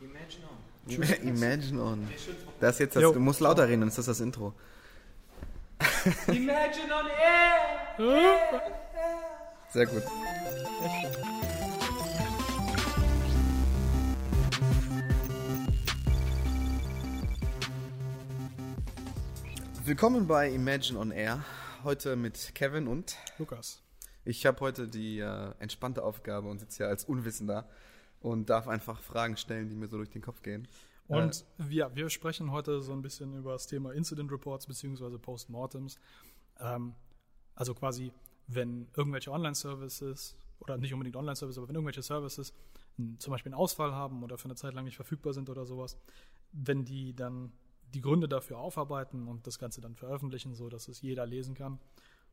Imagine on. Imagine on. Das ist jetzt das, Jo. du musst lauter reden, dann ist das das Intro. Imagine on air! Sehr gut. Willkommen bei Imagine on Air. Heute mit Kevin und Lukas. ich habe heute die äh, entspannte Aufgabe und sitze hier als Unwissender und darf einfach Fragen stellen, die mir so durch den Kopf gehen. Und wir, wir sprechen heute so ein bisschen über das Thema Incident Reports bzw. Postmortems. Ähm, also quasi, wenn irgendwelche Online-Services oder nicht unbedingt Online-Services, aber wenn irgendwelche Services n- zum Beispiel einen Ausfall haben oder für eine Zeit lang nicht verfügbar sind oder sowas, wenn die dann die Gründe dafür aufarbeiten und das Ganze dann veröffentlichen, so dass es jeder lesen kann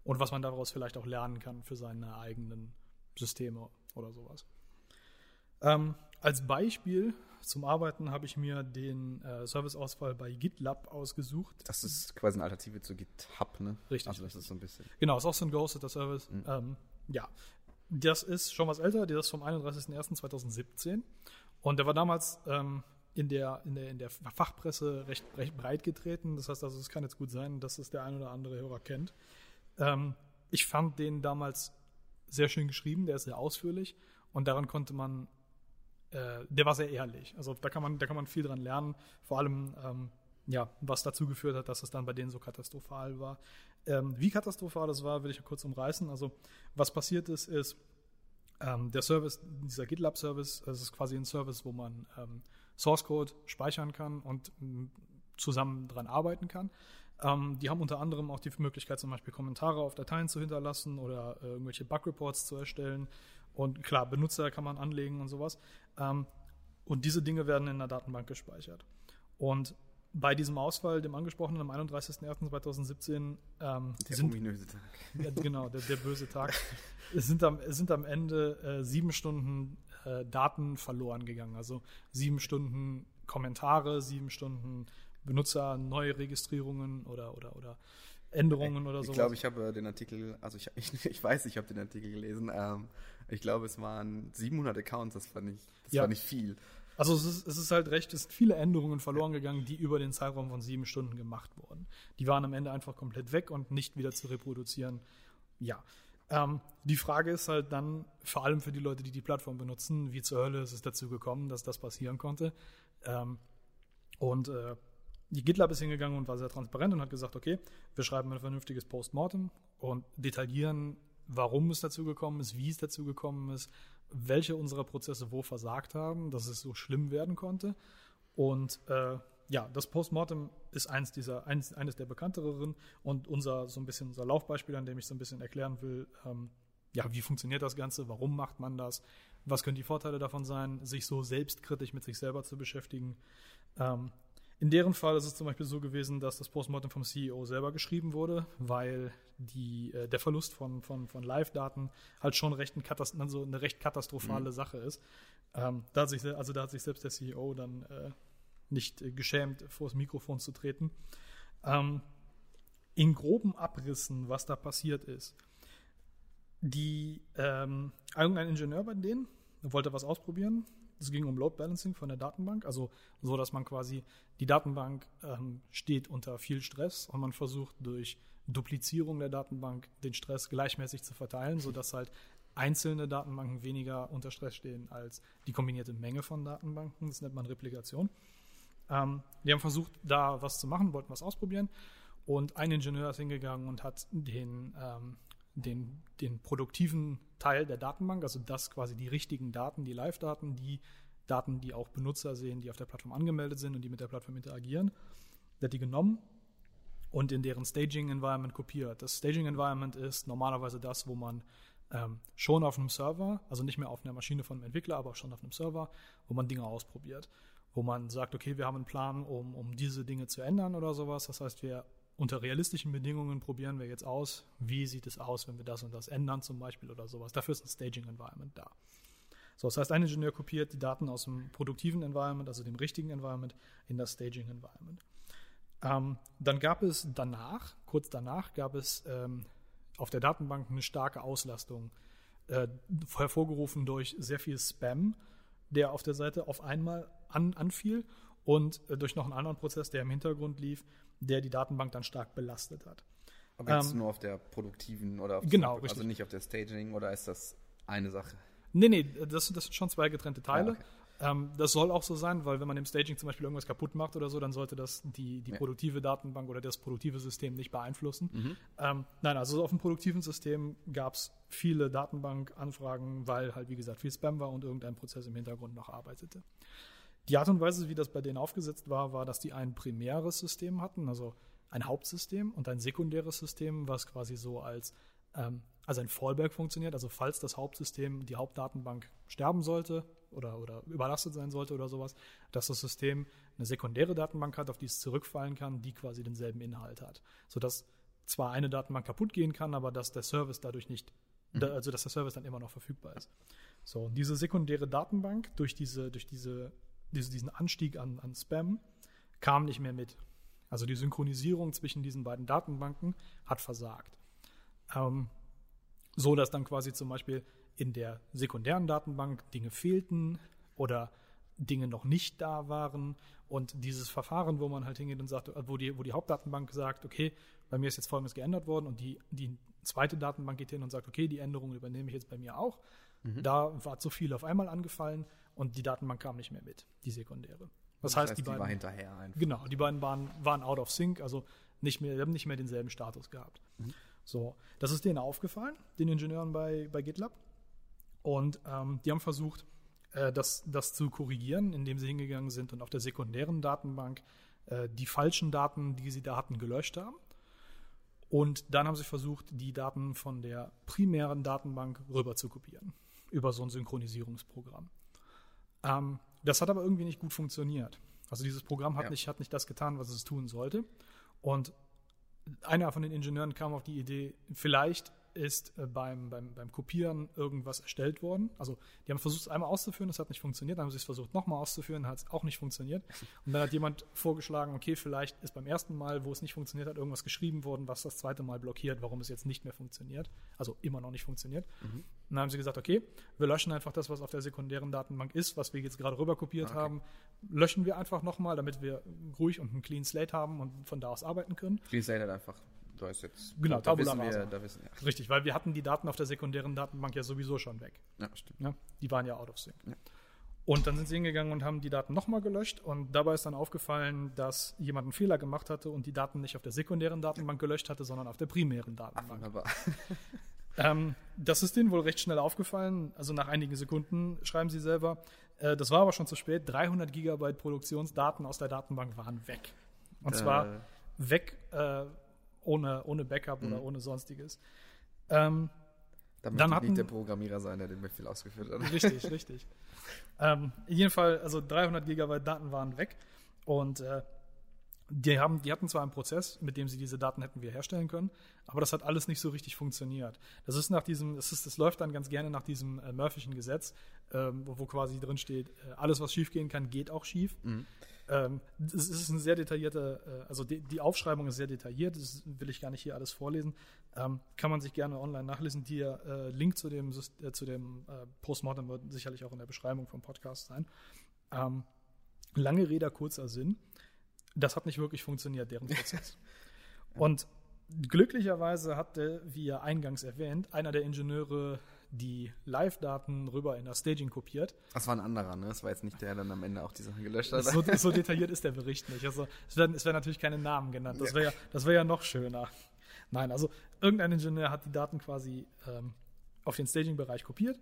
und was man daraus vielleicht auch lernen kann für seine eigenen Systeme oder sowas. Ähm, als Beispiel zum Arbeiten habe ich mir den äh, Serviceausfall bei GitLab ausgesucht. Das ist quasi eine Alternative zu GitHub, ne? Richtig. Also das ist so ein bisschen. Genau, ist auch so ein gehosteter Service. Mhm. Ähm, ja, das ist schon was älter, der ist vom 31.01.2017 und der war damals ähm, in, der, in, der, in der Fachpresse recht, recht breit getreten. Das heißt also, es kann jetzt gut sein, dass es der ein oder andere Hörer kennt. Ähm, ich fand den damals sehr schön geschrieben, der ist sehr ausführlich und daran konnte man, äh, der war sehr ehrlich. Also da kann man, da kann man viel dran lernen, vor allem ähm, ja, was dazu geführt hat, dass es dann bei denen so katastrophal war. Ähm, wie katastrophal das war, will ich kurz umreißen. Also was passiert ist, ist ähm, der Service, dieser GitLab-Service, das ist quasi ein Service, wo man ähm, Source Code speichern kann und m, zusammen dran arbeiten kann. Ähm, die haben unter anderem auch die Möglichkeit, zum Beispiel Kommentare auf Dateien zu hinterlassen oder äh, irgendwelche Bug-Reports zu erstellen. Und klar, Benutzer kann man anlegen und sowas. Ähm, und diese Dinge werden in der Datenbank gespeichert. Und bei diesem Ausfall, dem angesprochenen am 31.01.2017, ähm, Der sind ominöse Tag. ja, genau, der, der böse Tag. Es sind am, es sind am Ende äh, sieben Stunden äh, Daten verloren gegangen. Also sieben Stunden Kommentare, sieben Stunden Benutzer, Neuregistrierungen oder, oder, oder Änderungen oder Ich sowas. glaube, ich habe äh, den Artikel, also ich, ich, ich weiß, ich habe den Artikel gelesen. Ähm, ich glaube, es waren 700 Accounts, das war nicht, das Ja. war nicht viel. Also es ist, es ist halt recht, es sind viele Änderungen verloren gegangen, die über den Zeitraum von sieben Stunden gemacht wurden. Die waren am Ende einfach komplett weg und nicht wieder zu reproduzieren. Ja. Ähm, die Frage ist halt dann, vor allem für die Leute, die die Plattform benutzen, wie zur Hölle ist es dazu gekommen, dass das passieren konnte. Ähm, und äh, die GitLab ist hingegangen und war sehr transparent und hat gesagt, okay, wir schreiben ein vernünftiges Postmortem und detaillieren, warum es dazu gekommen ist, wie es dazu gekommen ist, welche unserer Prozesse wo versagt haben, dass es so schlimm werden konnte. Und äh, ja, das Postmortem ist eins dieser, eins, eines der bekannteren und unser so ein bisschen unser Laufbeispiel, an dem ich so ein bisschen erklären will, ähm, ja, wie funktioniert das Ganze, warum macht man das, was können die Vorteile davon sein, sich so selbstkritisch mit sich selber zu beschäftigen. Ähm, in deren Fall ist es zum Beispiel so gewesen, dass das Postmortem vom CEO selber geschrieben wurde, weil die, äh, der Verlust von, von, von Live-Daten halt schon recht ein Katast also eine recht katastrophale Sache ist. Ähm, da hat sich, also da hat sich selbst der CEO dann äh, nicht äh, geschämt, vor das Mikrofon zu treten. Ähm, in groben Abrissen, was da passiert ist. Die, ähm, irgendein Ingenieur bei denen wollte was ausprobieren. Es ging um Load Balancing von der Datenbank, also so, dass man quasi die Datenbank ähm, steht unter viel Stress und man versucht durch Duplizierung der Datenbank den Stress gleichmäßig zu verteilen, sodass halt einzelne Datenbanken weniger unter Stress stehen als die kombinierte Menge von Datenbanken. Das nennt man Replikation. Ähm, die haben versucht, da was zu machen, wollten was ausprobieren. Und ein Ingenieur ist hingegangen und hat den, ähm, den, den produktiven Teil der Datenbank, also das quasi die richtigen Daten, die Live-Daten, die Daten, die auch Benutzer sehen, die auf der Plattform angemeldet sind und die mit der Plattform interagieren, hat die genommen und in deren Staging-Environment kopiert. Das Staging-Environment ist normalerweise das, wo man ähm, schon auf einem Server, also nicht mehr auf einer Maschine von einem Entwickler, aber schon auf einem Server, wo man Dinge ausprobiert. Wo man sagt, okay, wir haben einen Plan, um, um diese Dinge zu ändern oder sowas. Das heißt, wir unter realistischen Bedingungen probieren wir jetzt aus, wie sieht es aus, wenn wir das und das ändern zum Beispiel oder sowas. Dafür ist ein Staging-Environment da. So, das heißt, ein Ingenieur kopiert die Daten aus dem produktiven Environment, also dem richtigen Environment, in das Staging-Environment. Ähm, dann gab es danach, kurz danach, gab es ähm, auf der Datenbank eine starke Auslastung, äh, hervorgerufen durch sehr viel Spam, der auf der Seite auf einmal an, anfiel und äh, durch noch einen anderen Prozess, der im Hintergrund lief, der die Datenbank dann stark belastet hat. Aber jetzt Ähm, nur auf der produktiven oder auf genau, also richtig. nicht auf der Staging oder ist das eine Sache? Nee, nee, das, das sind schon zwei getrennte Teile. Ah, okay. ähm, das soll auch so sein, weil wenn man im Staging zum Beispiel irgendwas kaputt macht oder so, dann sollte das die, die Ja. produktive Datenbank oder das produktive System nicht beeinflussen. Mhm. Ähm, nein, also auf dem produktiven System gab es viele Datenbankanfragen, weil halt, wie gesagt, viel Spam war und irgendein Prozess im Hintergrund noch arbeitete. Die Art und Weise, wie das bei denen aufgesetzt war, war, dass die ein primäres System hatten, also ein Hauptsystem und ein sekundäres System, was quasi so als, ähm, als ein Fallback funktioniert. Also falls das Hauptsystem, die Hauptdatenbank sterben sollte oder, oder überlastet sein sollte oder sowas, dass das System eine sekundäre Datenbank hat, auf die es zurückfallen kann, die quasi denselben Inhalt hat. Sodass zwar eine Datenbank kaputt gehen kann, aber dass der Service dadurch nicht, da, also dass der Service dann immer noch verfügbar ist. So, und diese sekundäre Datenbank durch diese, durch diese, diesen Anstieg an, an Spam kam nicht mehr mit. Also die Synchronisierung zwischen diesen beiden Datenbanken hat versagt. Ähm, so dass dann quasi zum Beispiel in der sekundären Datenbank Dinge fehlten oder Dinge noch nicht da waren und dieses Verfahren, wo man halt hingeht und sagt, wo die, wo die Hauptdatenbank sagt, okay, bei mir ist jetzt Folgendes geändert worden und die, die zweite Datenbank geht hin und sagt, okay, die Änderungen übernehme ich jetzt bei mir auch. Da war zu viel auf einmal angefallen und die Datenbank kam nicht mehr mit, die sekundäre. Das, heißt, die, die beiden, war hinterher einfach. Genau, die beiden waren, waren out of sync, also nicht mehr, haben nicht mehr denselben Status gehabt. So, das ist denen aufgefallen, den Ingenieuren bei, bei GitLab. Und ähm, die haben versucht, äh, das, das zu korrigieren, indem sie hingegangen sind und auf der sekundären Datenbank äh, die falschen Daten, die sie da hatten, gelöscht haben. Und dann haben sie versucht, die Daten von der primären Datenbank rüber zu kopieren, über so ein Synchronisierungsprogramm. Ähm, das hat aber irgendwie nicht gut funktioniert. Also dieses Programm hat, Ja. nicht, hat nicht das getan, was es tun sollte. Und einer von den Ingenieuren kam auf die Idee, vielleicht ist äh, beim, beim, beim Kopieren irgendwas erstellt worden. Also die haben versucht, es einmal auszuführen, das hat nicht funktioniert, dann haben sie es versucht, nochmal auszuführen, hat es auch nicht funktioniert. Und dann hat jemand vorgeschlagen, okay, vielleicht ist beim ersten Mal, wo es nicht funktioniert hat, irgendwas geschrieben worden, was das zweite Mal blockiert, warum es jetzt nicht mehr funktioniert. Also immer noch nicht funktioniert. Und dann haben sie gesagt, okay, wir löschen einfach das, was auf der sekundären Datenbank ist, was wir jetzt gerade rüber kopiert Okay. haben, löschen wir einfach nochmal, damit wir ruhig und einen Clean Slate haben und von da aus arbeiten können. Clean Slate hat einfach, da ist jetzt. Genau, da Tabula wissen wir, da wissen wir. Richtig, weil wir hatten die Daten auf der sekundären Datenbank ja sowieso schon weg. Ja, stimmt. Ne? Die waren ja out of sync. Ja. Und dann sind sie hingegangen und haben die Daten nochmal gelöscht und dabei ist dann aufgefallen, dass jemand einen Fehler gemacht hatte und die Daten nicht auf der sekundären Datenbank gelöscht hatte, sondern auf der primären Ach, Datenbank. wunderbar. Ähm, das ist denen wohl recht schnell aufgefallen. Also nach einigen Sekunden schreiben sie selber. Äh, das war aber schon zu spät. 300 Gigabyte Produktionsdaten aus der Datenbank waren weg. Und zwar Äh, weg äh, ohne, ohne Backup Mhm. oder ohne sonstiges. Ähm, damit dann hatten- nicht der Programmierer sein, der den Befehl ausgeführt hat. Richtig, richtig. Ähm, in jedem Fall, also 300 Gigabyte Daten waren weg und äh, die, haben, die hatten zwar einen Prozess, mit dem sie diese Daten hätten wiederherstellen können, aber das hat alles nicht so richtig funktioniert. Das ist nach diesem, das, ist, das läuft dann ganz gerne nach diesem äh, Murphy'schen Gesetz, ähm, wo, wo quasi drin steht, äh, alles was schiefgehen kann, geht auch schief. Ähm, es ist ein sehr detaillierter, äh, also die, die Aufschreibung ist sehr detailliert, das will ich gar nicht hier alles vorlesen. Ähm, kann man sich gerne online nachlesen. Der äh, Link zu dem, äh, zu dem äh, Postmortem wird sicherlich auch in der Beschreibung vom Podcast sein. Ähm, lange Rede, kurzer Sinn. Das hat nicht wirklich funktioniert, deren Prozess. Und glücklicherweise hatte, wie ja eingangs erwähnt, einer der Ingenieure die Live-Daten rüber in das Staging kopiert. Das war ein anderer, ne? Das war jetzt nicht der, der dann am Ende auch die Sachen gelöscht hat. So, so detailliert ist der Bericht nicht. Also es werden, es werden natürlich keine Namen genannt. Das wäre ja, das wäre ja noch schöner. Nein, also irgendein Ingenieur hat die Daten quasi ähm, auf den Staging-Bereich kopiert.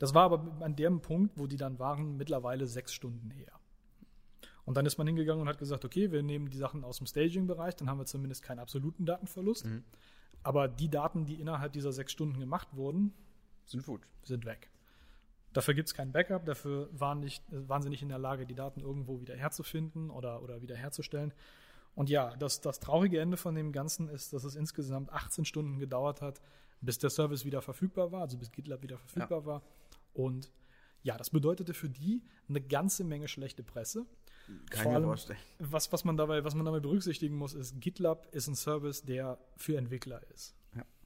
Das war aber an dem Punkt, wo die dann waren, mittlerweile sechs Stunden her. Und dann ist man hingegangen und hat gesagt, okay, wir nehmen die Sachen aus dem Staging-Bereich, dann haben wir zumindest keinen absoluten Datenverlust. Aber die Daten, die innerhalb dieser sechs Stunden gemacht wurden, Sind gut. sind weg. Dafür gibt es kein Backup, dafür waren, nicht, waren sie nicht in der Lage, die Daten irgendwo wieder herzufinden oder, oder wieder herzustellen. Und ja, das, das traurige Ende von dem Ganzen ist, dass es insgesamt 18 Stunden gedauert hat, bis der Service wieder verfügbar war, also bis GitLab wieder verfügbar war. Und ja, das bedeutete für die eine ganze Menge schlechte Presse. Kann Vor allem, vorstellen. was, was, man dabei, was man dabei berücksichtigen muss, ist, GitLab ist ein Service, der für Entwickler ist.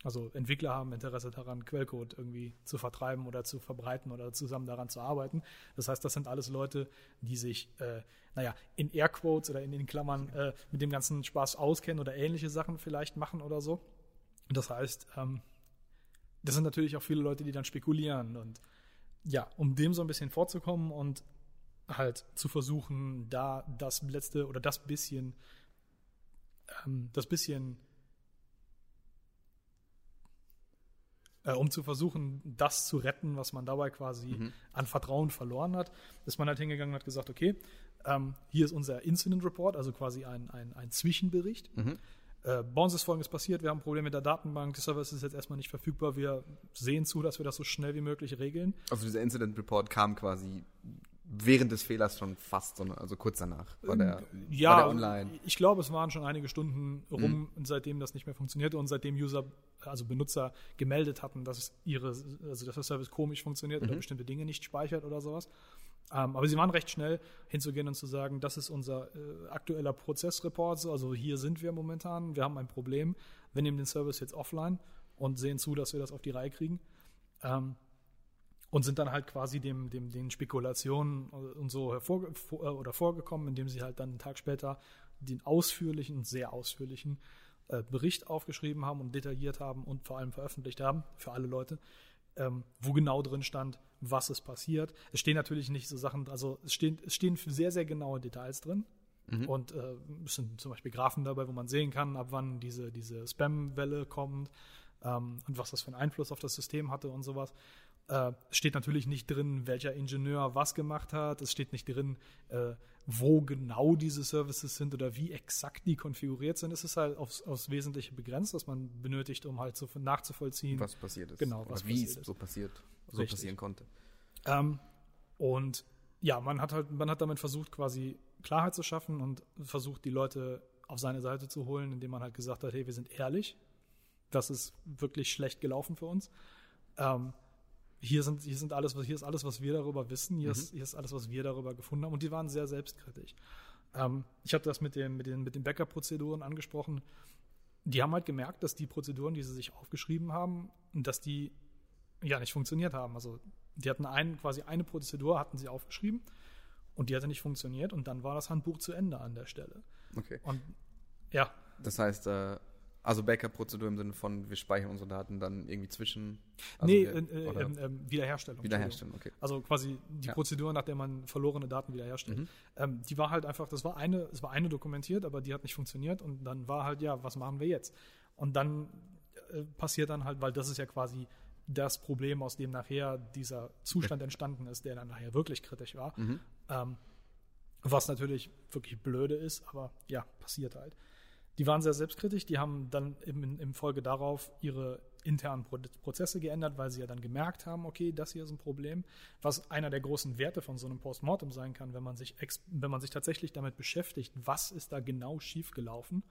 Also Entwickler haben Interesse daran, Quellcode irgendwie zu vertreiben oder zu verbreiten oder zusammen daran zu arbeiten. Das heißt, das sind alles Leute, die sich, äh, naja, in Airquotes oder in den Klammern äh, mit dem ganzen Spaß auskennen oder ähnliche Sachen vielleicht machen oder so. Das heißt, ähm, das sind natürlich auch viele Leute, die dann spekulieren. Und ja, um dem so ein bisschen vorzukommen und halt zu versuchen, da das letzte oder das bisschen, ähm, das bisschen äh, um zu versuchen, das zu retten, was man dabei quasi an Vertrauen verloren hat, ist man halt hingegangen und hat gesagt, okay, ähm, hier ist unser Incident Report, also quasi ein, ein, ein Zwischenbericht. Äh, bei uns ist Folgendes passiert, wir haben ein Problem mit der Datenbank, der Service ist jetzt erstmal nicht verfügbar, wir sehen zu, dass wir das so schnell wie möglich regeln. Also dieser Incident Report kam quasi während des Fehlers schon fast, sondern also kurz danach war der, Ja, war der online. ich glaube, es waren schon einige Stunden rum, seitdem das nicht mehr funktionierte und seitdem User, also Benutzer gemeldet hatten, dass ihre, also dass der Service komisch funktioniert oder bestimmte Dinge nicht speichert oder sowas. Ähm, aber sie waren recht schnell hinzugehen und zu sagen, das ist unser äh, aktueller Prozessreport, also hier sind wir momentan, wir haben ein Problem, wir nehmen den Service jetzt offline und sehen zu, dass wir das auf die Reihe kriegen. Ähm, und sind dann halt quasi dem, dem, den Spekulationen und so hervor, vor, äh, oder vorgekommen, indem sie halt dann einen Tag später den ausführlichen, sehr ausführlichen äh, Bericht aufgeschrieben haben und detailliert haben und vor allem veröffentlicht haben für alle Leute, ähm, wo genau drin stand, was ist passiert. Es stehen natürlich nicht so Sachen, also es stehen, es stehen sehr, sehr genaue Details drin. Und äh, es sind zum Beispiel Graphen dabei, wo man sehen kann, ab wann diese, diese Spam-Welle kommt ähm, und was das für einen Einfluss auf das System hatte und sowas. Äh, es steht natürlich nicht drin, welcher Ingenieur was gemacht hat. Es steht nicht drin, äh, wo genau diese Services sind oder wie exakt die konfiguriert sind. Es ist halt aufs, aufs Wesentliche begrenzt, was man benötigt, um halt so nachzuvollziehen. was passiert ist. Genau, was wie passiert es ist. so passiert, so Richtig. passieren konnte. Ähm, und ja, man hat halt, man hat damit versucht, quasi Klarheit zu schaffen und versucht, die Leute auf seine Seite zu holen, indem man halt gesagt hat, hey, wir sind ehrlich. Das ist wirklich schlecht gelaufen für uns. Ähm, hier sind, hier sind alles, was, hier ist alles, was wir darüber wissen. Hier, ist, hier ist alles, was wir darüber gefunden haben. Und die waren sehr selbstkritisch. Ähm, ich hatte das mit, dem, mit den, mit den Backup-Prozeduren angesprochen. Die haben halt gemerkt, dass die Prozeduren, die sie sich aufgeschrieben haben, dass die ja nicht funktioniert haben. Also die hatten einen, quasi eine Prozedur hatten sie aufgeschrieben und die hatte nicht funktioniert und dann war das Handbuch zu Ende an der Stelle. Okay. Und ja, Das heißt, äh, also Backup-Prozedur im Sinne von, wir speichern unsere Daten dann irgendwie zwischen. Also nee, wir, äh, äh, ähm, Wiederherstellung. Wiederherstellen, okay. Also quasi die Ja. Prozedur, nach der man verlorene Daten wiederherstellt. Mhm. Ähm, die war halt einfach, das war eine, es war eine dokumentiert, aber die hat nicht funktioniert und dann war halt, ja, was machen wir jetzt? Und dann äh, passiert dann halt, weil das ist ja quasi das Problem, aus dem nachher dieser Zustand entstanden ist, der dann nachher wirklich kritisch war. Mhm. Ähm, was natürlich wirklich blöde ist, aber ja, passiert halt. Die waren sehr selbstkritisch, die haben dann im, im Folge darauf ihre internen Pro Prozesse geändert, weil sie ja dann gemerkt haben, okay, das hier ist ein Problem, was einer der großen Werte von so einem Postmortem sein kann, wenn man sich, wenn man sich tatsächlich damit beschäftigt, was ist da genau schiefgelaufen,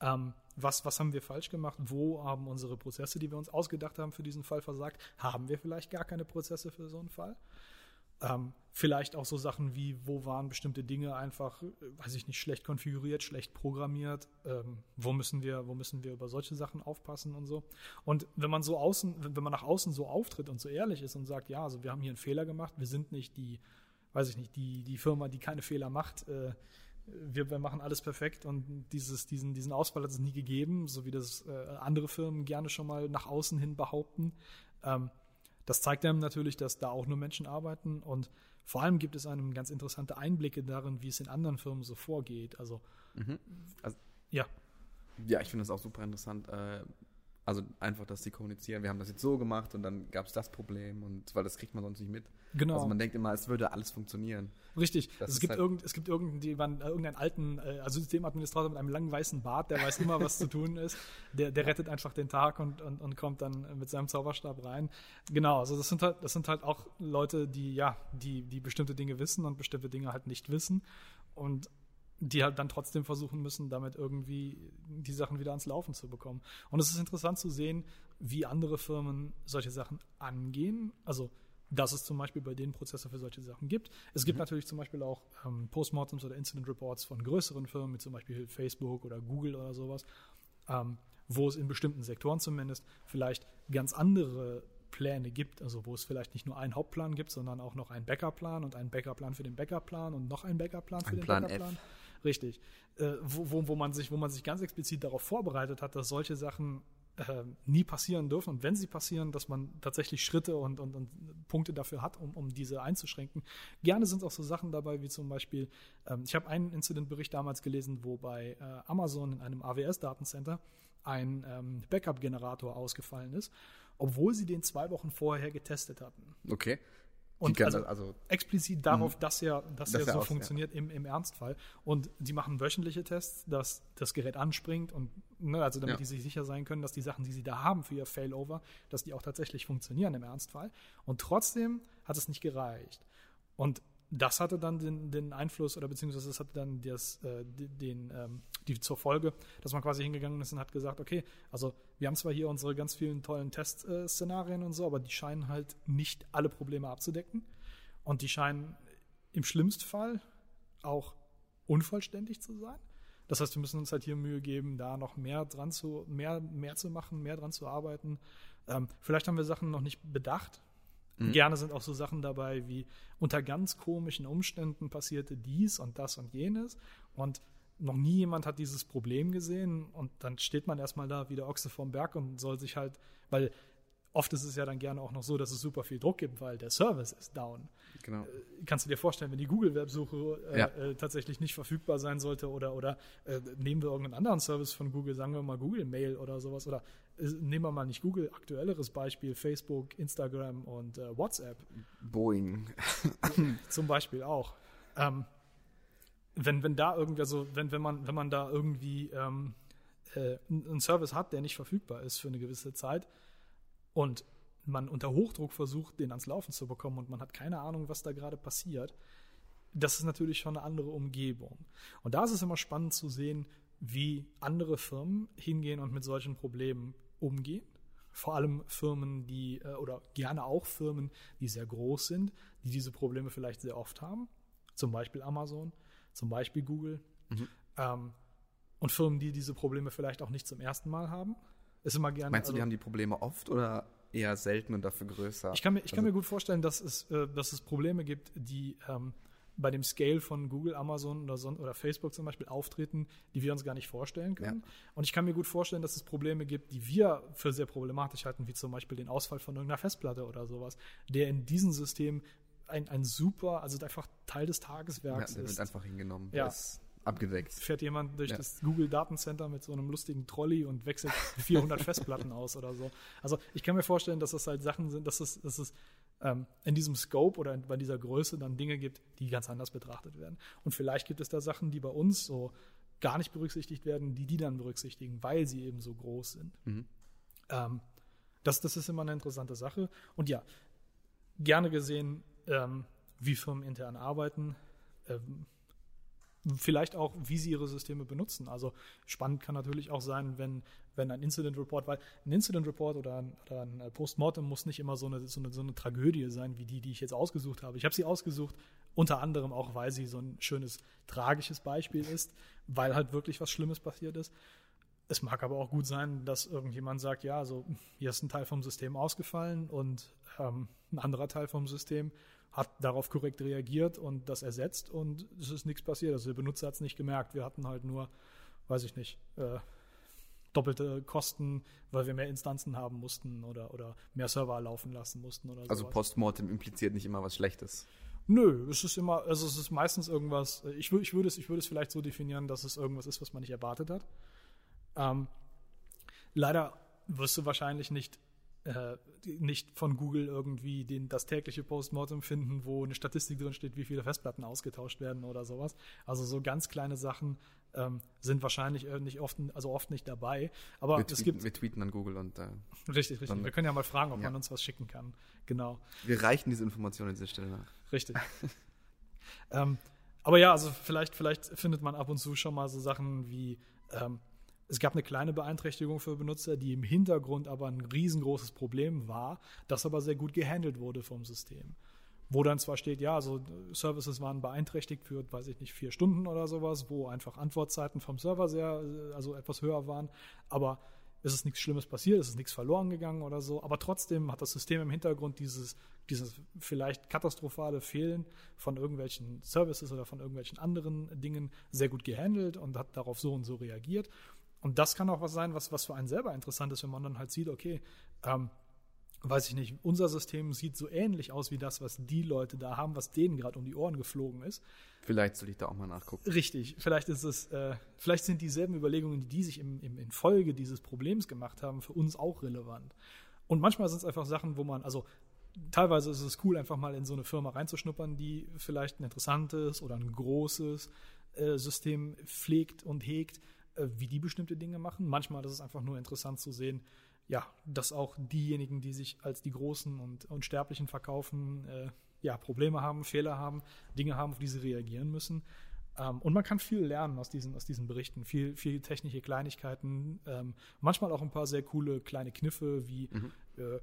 ähm, was, was haben wir falsch gemacht, wo haben unsere Prozesse, die wir uns ausgedacht haben für diesen Fall versagt, haben wir vielleicht gar keine Prozesse für so einen Fall? Ähm, vielleicht auch so Sachen wie, wo waren bestimmte Dinge einfach, äh, weiß ich nicht, schlecht konfiguriert, schlecht programmiert, ähm, wo müssen wir, wo müssen wir über solche Sachen aufpassen und so. Und wenn man so außen, wenn man nach außen so auftritt und so ehrlich ist und sagt, ja, also wir haben hier einen Fehler gemacht, wir sind nicht die, weiß ich nicht, die, die Firma, die keine Fehler macht, äh, wir, wir machen alles perfekt und dieses, diesen, diesen Ausfall hat es nie gegeben, so wie das äh, andere Firmen gerne schon mal nach außen hin behaupten. Ähm, das zeigt einem natürlich, dass da auch nur Menschen arbeiten und vor allem gibt es einem ganz interessante Einblicke darin, wie es in anderen Firmen so vorgeht. Also, Also- ja, Ja, ich finde das auch super interessant. Äh, also einfach, dass die kommunizieren, wir haben das jetzt so gemacht und dann gab es das Problem und weil das kriegt man sonst nicht mit. genau. Also man denkt immer, es würde alles funktionieren. Richtig. Das es, gibt halt- irgend, es gibt irgendjemand, irgendeinen alten äh, also Systemadministrator mit einem langen weißen Bart, der weiß immer, was zu tun ist. Der, der rettet einfach den Tag und, und, und kommt dann mit seinem Zauberstab rein. Genau, also das sind halt, das sind halt auch Leute, die, ja, die, die bestimmte Dinge wissen und bestimmte Dinge halt nicht wissen. Und die halt dann trotzdem versuchen müssen, damit irgendwie die Sachen wieder ans Laufen zu bekommen. Und es ist interessant zu sehen, wie andere Firmen solche Sachen angehen. Also, dass es zum Beispiel bei denen Prozesse für solche Sachen gibt. Es gibt natürlich zum Beispiel auch ähm, Postmortems oder Incident Reports von größeren Firmen, wie zum Beispiel Facebook oder Google oder sowas, ähm, wo es in bestimmten Sektoren zumindest vielleicht ganz andere Pläne gibt, also wo es vielleicht nicht nur einen Hauptplan gibt, sondern auch noch einen Backup-Plan und einen Backup-Plan für den Backup-Plan und noch einen Backup-Plan für Ein den Plan Backup-Plan. Richtig. Äh, wo, wo, wo, man sich, wo man sich ganz explizit darauf vorbereitet hat, dass solche Sachen äh, nie passieren dürfen und wenn sie passieren, dass man tatsächlich Schritte und, und, und Punkte dafür hat, um, um diese einzuschränken. Gerne sind auch so Sachen dabei, wie zum Beispiel, ähm, ich habe einen Incidentbericht damals gelesen, wo bei äh, Amazon in einem AWS-Datencenter ein ähm, Backup-Generator ausgefallen ist, obwohl sie den zwei Wochen vorher getestet hatten. Okay. Und also, also explizit darauf, dass ja, dass Dass ja er so aus- ja. funktioniert im, im Ernstfall. Und die machen wöchentliche Tests, dass das Gerät anspringt und ne, also damit Ja. die sich sicher sein können, dass die Sachen, die sie da haben für ihr Failover, dass die auch tatsächlich funktionieren im Ernstfall. Und trotzdem hat es nicht gereicht. Und das hatte dann den, den Einfluss oder beziehungsweise das hatte dann das, äh, die- den, ähm, die zur Folge, dass man quasi hingegangen ist und hat gesagt, okay, also wir haben zwar hier unsere ganz vielen tollen Testszenarien und so, aber die scheinen halt nicht alle Probleme abzudecken und die scheinen im schlimmsten Fall auch unvollständig zu sein. Das heißt, wir müssen uns halt hier Mühe geben, da noch mehr dran zu, mehr, mehr zu machen, mehr dran zu arbeiten. Ähm, vielleicht haben wir Sachen noch nicht bedacht. Gerne sind auch so Sachen dabei wie unter ganz komischen Umständen passierte dies und das und jenes. Und noch nie jemand hat dieses Problem gesehen. Und dann steht man erstmal da wie der Ochse vorm Berg und soll sich halt, weil oft ist es ja dann gerne auch noch so, dass es super viel Druck gibt, weil der Service ist down genau. kannst du dir vorstellen, wenn die Google-Websuche äh, Ja. äh, tatsächlich nicht verfügbar sein sollte oder, oder äh, nehmen wir irgendeinen anderen Service von Google, sagen wir mal Google Mail oder sowas oder äh, nehmen wir mal nicht Google, aktuelleres Beispiel, Facebook, Instagram und äh, WhatsApp Boeing. zum Beispiel auch. Ähm, wenn, wenn da irgendwie, also wenn, wenn man, wenn man da irgendwie ähm, äh, einen Service hat, der nicht verfügbar ist für eine gewisse Zeit und man unter Hochdruck versucht, den ans Laufen zu bekommen und man hat keine Ahnung, was da gerade passiert, das ist natürlich schon eine andere Umgebung. Und da ist es immer spannend zu sehen, wie andere Firmen hingehen und mit solchen Problemen umgehen. Vor allem Firmen, die, äh, oder gerne auch Firmen, die sehr groß sind, die diese Probleme vielleicht sehr oft haben. Zum Beispiel Amazon, zum Beispiel Google. Ähm, und Firmen, die diese Probleme vielleicht auch nicht zum ersten Mal haben. Ist immer gerne. Meinst du, die also- haben die Probleme oft oder eher selten und dafür größer? ich kann mir, ich kann Also- mir gut vorstellen, dass es, äh, dass es Probleme gibt, die ähm, bei dem Scale von Google, Amazon oder, son oder Facebook zum Beispiel auftreten, die wir uns gar nicht vorstellen können. Und ich kann mir gut vorstellen, dass es Probleme gibt, die wir für sehr problematisch halten, wie zum Beispiel den Ausfall von irgendeiner Festplatte oder sowas, der in diesem System ein, ein super, also einfach Teil des ja, Tageswerks der wird ist. einfach hingenommen. Ja. Der ist abgedeckt. Fährt jemand durch Ja. das Google Datencenter mit so einem lustigen Trolley und wechselt 400 Festplatten aus oder so. Also ich kann mir vorstellen, dass das halt Sachen sind, dass es, dass es ähm, in diesem Scope oder bei dieser Größe dann Dinge gibt, die ganz anders betrachtet werden. Und vielleicht gibt es da Sachen, die bei uns so gar nicht berücksichtigt werden, die die dann berücksichtigen, weil sie eben so groß sind. Mhm. Ähm, das, das ist immer eine interessante Sache. Und ja, gerne gesehen, ähm, wie Firmen intern arbeiten. Ähm, vielleicht auch, wie sie ihre Systeme benutzen. Also spannend kann natürlich auch sein, wenn, wenn ein Incident Report, weil ein Incident Report oder ein, oder ein äh, Postmortem muss nicht immer so eine, so, eine, so eine Tragödie sein, wie die, die ich jetzt ausgesucht habe. Ich habe sie ausgesucht, unter anderem auch, weil sie so ein schönes, tragisches Beispiel ist, weil halt wirklich was Schlimmes passiert ist. Es mag aber auch gut sein, dass irgendjemand sagt, ja, also hier ist ein Teil vom System ausgefallen und ähm, ein anderer Teil vom System hat darauf korrekt reagiert und das ersetzt und es ist nichts passiert. Also der Benutzer hat es nicht gemerkt. Wir hatten halt nur, weiß ich nicht, äh, doppelte Kosten, weil wir mehr Instanzen haben mussten oder, oder mehr Server laufen lassen mussten oder Also sowas. Postmortem impliziert nicht immer was Schlechtes. Nö, es ist immer, also es ist meistens irgendwas, ich, ich würde es, ich würde es vielleicht so definieren, dass es irgendwas ist, was man nicht erwartet hat. Ähm, leider wirst du wahrscheinlich nicht, äh, nicht von Google irgendwie den, das tägliche Postmortem finden, wo eine Statistik drin steht, wie viele Festplatten ausgetauscht werden oder sowas. Also so ganz kleine Sachen ähm, sind wahrscheinlich äh, nicht oft, also oft nicht dabei. Aber Wir es tweeten, gibt, wir tweeten an Google und äh, richtig, richtig. dann- Wir können ja mal fragen, ob Ja. man uns was schicken kann. Genau. wir reichen diese Informationen an dieser Stelle nach. Richtig. ähm, aber ja, also vielleicht, vielleicht findet man ab und zu schon mal so Sachen wie, ähm, es gab eine kleine Beeinträchtigung für Benutzer, die im Hintergrund aber ein riesengroßes Problem war, das aber sehr gut gehandelt wurde vom System. Wo dann zwar steht, ja, also Services waren beeinträchtigt für, weiß ich nicht, vier Stunden oder sowas, wo einfach Antwortzeiten vom Server sehr, also etwas höher waren, aber es ist nichts Schlimmes passiert, es ist nichts verloren gegangen oder so, aber trotzdem hat das System im Hintergrund dieses, dieses vielleicht katastrophale Fehlen von irgendwelchen Services oder von irgendwelchen anderen Dingen sehr gut gehandelt und hat darauf so und so reagiert. Und das kann auch was sein, was, was für einen selber interessant ist, wenn man dann halt sieht, okay, ähm, weiß ich nicht, unser System sieht so ähnlich aus wie das, was die Leute da haben, was denen gerade um die Ohren geflogen ist. Vielleicht soll ich da auch mal nachgucken. Richtig, vielleicht ist es, äh, vielleicht sind dieselben Überlegungen, die die sich im, im, in Folge dieses Problems gemacht haben, für uns auch relevant. Und manchmal sind es einfach Sachen, wo man, also teilweise ist es cool, einfach mal in so eine Firma reinzuschnuppern, die vielleicht ein interessantes oder ein großes äh, System pflegt und hegt, wie die bestimmte Dinge machen. Manchmal ist es einfach nur interessant zu sehen, ja, dass auch diejenigen, die sich als die Großen und Unsterblichen verkaufen, äh, ja, Probleme haben, Fehler haben, Dinge haben, auf die sie reagieren müssen. Ähm, und man kann viel lernen aus diesen, aus diesen Berichten, viel, viel technische Kleinigkeiten, ähm, manchmal auch ein paar sehr coole kleine Kniffe, wie Mhm. äh,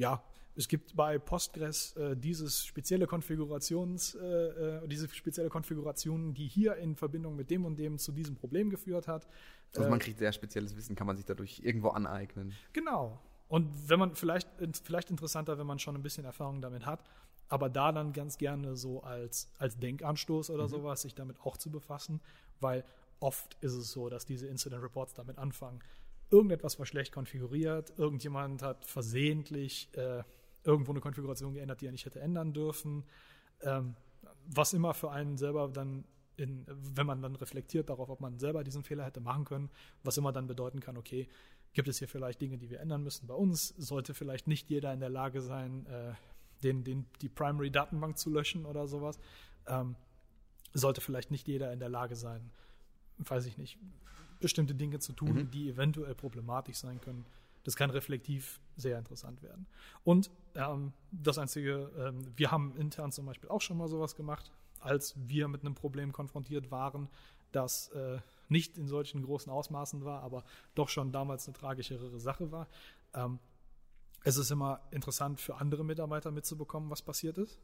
ja, es gibt bei Postgres äh, dieses spezielle Konfigurations, äh, äh, diese spezielle Konfiguration, die hier in Verbindung mit dem und dem zu diesem Problem geführt hat. Also Äh, man kriegt sehr spezielles Wissen, kann man sich dadurch irgendwo aneignen. Genau. Und wenn man vielleicht, vielleicht interessanter, wenn man schon ein bisschen Erfahrung damit hat, aber da dann ganz gerne so als, als Denkanstoß oder sowas, sich damit auch zu befassen, weil oft ist es so, dass diese Incident Reports damit anfangen. Irgendetwas war schlecht konfiguriert, irgendjemand hat versehentlich äh, irgendwo eine Konfiguration geändert, die er nicht hätte ändern dürfen. Ähm, was immer für einen selber dann, in, wenn man dann reflektiert darauf, ob man selber diesen Fehler hätte machen können, was immer dann bedeuten kann, okay, gibt es hier vielleicht Dinge, die wir ändern müssen bei uns? Sollte vielleicht nicht jeder in der Lage sein, äh, den, den, die Primary-Datenbank zu löschen oder sowas? Ähm, sollte vielleicht nicht jeder in der Lage sein, weiß ich nicht, bestimmte Dinge zu tun, Mhm. die eventuell problematisch sein können. Das kann reflektiv sehr interessant werden. Und ähm, das Einzige, ähm, wir haben intern zum Beispiel auch schon mal sowas gemacht, als wir mit einem Problem konfrontiert waren, das äh, nicht in solchen großen Ausmaßen war, aber doch schon damals eine tragischere Sache war. Ähm, es ist immer interessant für andere Mitarbeiter mitzubekommen, was passiert ist.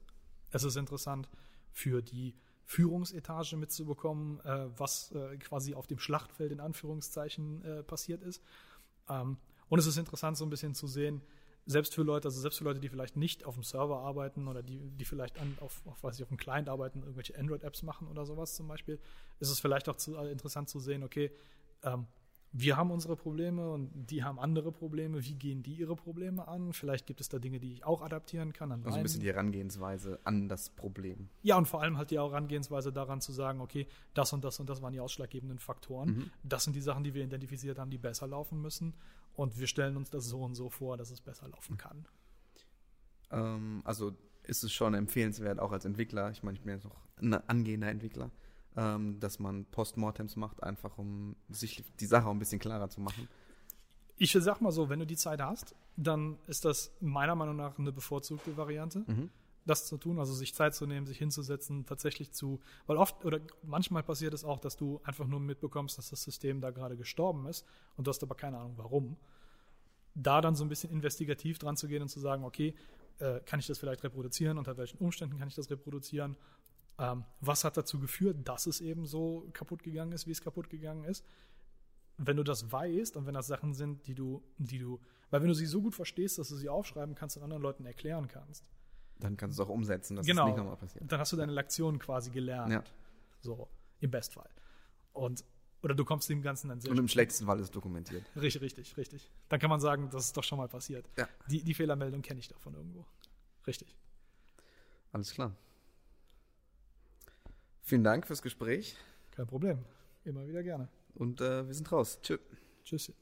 Es ist interessant für die Führungsetage mitzubekommen, äh, was äh, quasi auf dem Schlachtfeld in Anführungszeichen äh, passiert ist. Ähm, und es ist interessant, so ein bisschen zu sehen, selbst für Leute, also selbst für Leute, die vielleicht nicht auf dem Server arbeiten oder die, die vielleicht an, auf, auf, weiß ich, auf dem Client arbeiten, irgendwelche Android-Apps machen oder sowas zum Beispiel, ist es vielleicht auch zu, äh, interessant zu sehen, okay, ähm, wir haben unsere Probleme und die haben andere Probleme. Wie gehen die ihre Probleme an? Vielleicht gibt es da Dinge, die ich auch adaptieren kann. An Also ein meinen. bisschen die Herangehensweise an das Problem. Ja, und vor allem halt die Herangehensweise daran zu sagen, okay, das und das und das waren die ausschlaggebenden Faktoren. Mhm. Das sind die Sachen, die wir identifiziert haben, die besser laufen müssen. Und wir stellen uns das so und so vor, dass es besser laufen kann. Ähm, also ist es schon empfehlenswert, auch als Entwickler, ich meine, ich bin jetzt noch ein angehender Entwickler, ähm, dass man Postmortems macht, einfach um sich die Sache auch ein bisschen klarer zu machen. Ich sag mal so, wenn du die Zeit hast, dann ist das meiner Meinung nach eine bevorzugte Variante, Mhm. das zu tun, also sich Zeit zu nehmen, sich hinzusetzen, tatsächlich zu, weil oft oder manchmal passiert es auch, dass du einfach nur mitbekommst, dass das System da gerade gestorben ist und du hast aber keine Ahnung warum. Da dann so ein bisschen investigativ dran zu gehen und zu sagen, okay, äh, kann ich das vielleicht reproduzieren, unter welchen Umständen kann ich das reproduzieren, was hat dazu geführt, dass es eben so kaputt gegangen ist, wie es kaputt gegangen ist. Wenn du das weißt und wenn das Sachen sind, die du, die du, weil wenn du sie so gut verstehst, dass du sie aufschreiben kannst und anderen Leuten erklären kannst, Dann kannst du es auch umsetzen, dass Genau. es nicht nochmal passiert. dann hast du deine Lektion quasi gelernt. Ja. So, im Bestfall. Und, oder du kommst dem Ganzen dann sehr Und im schlechtesten Fall ist es dokumentiert. Richtig, richtig, richtig. Dann kann man sagen, das ist doch schon mal passiert. Ja. Die, die Fehlermeldung kenne ich doch von irgendwo. Richtig. Alles klar. Vielen Dank fürs Gespräch Kein Problem. Immer wieder gerne. und äh, wir sind raus. Tschüss. Tschüss.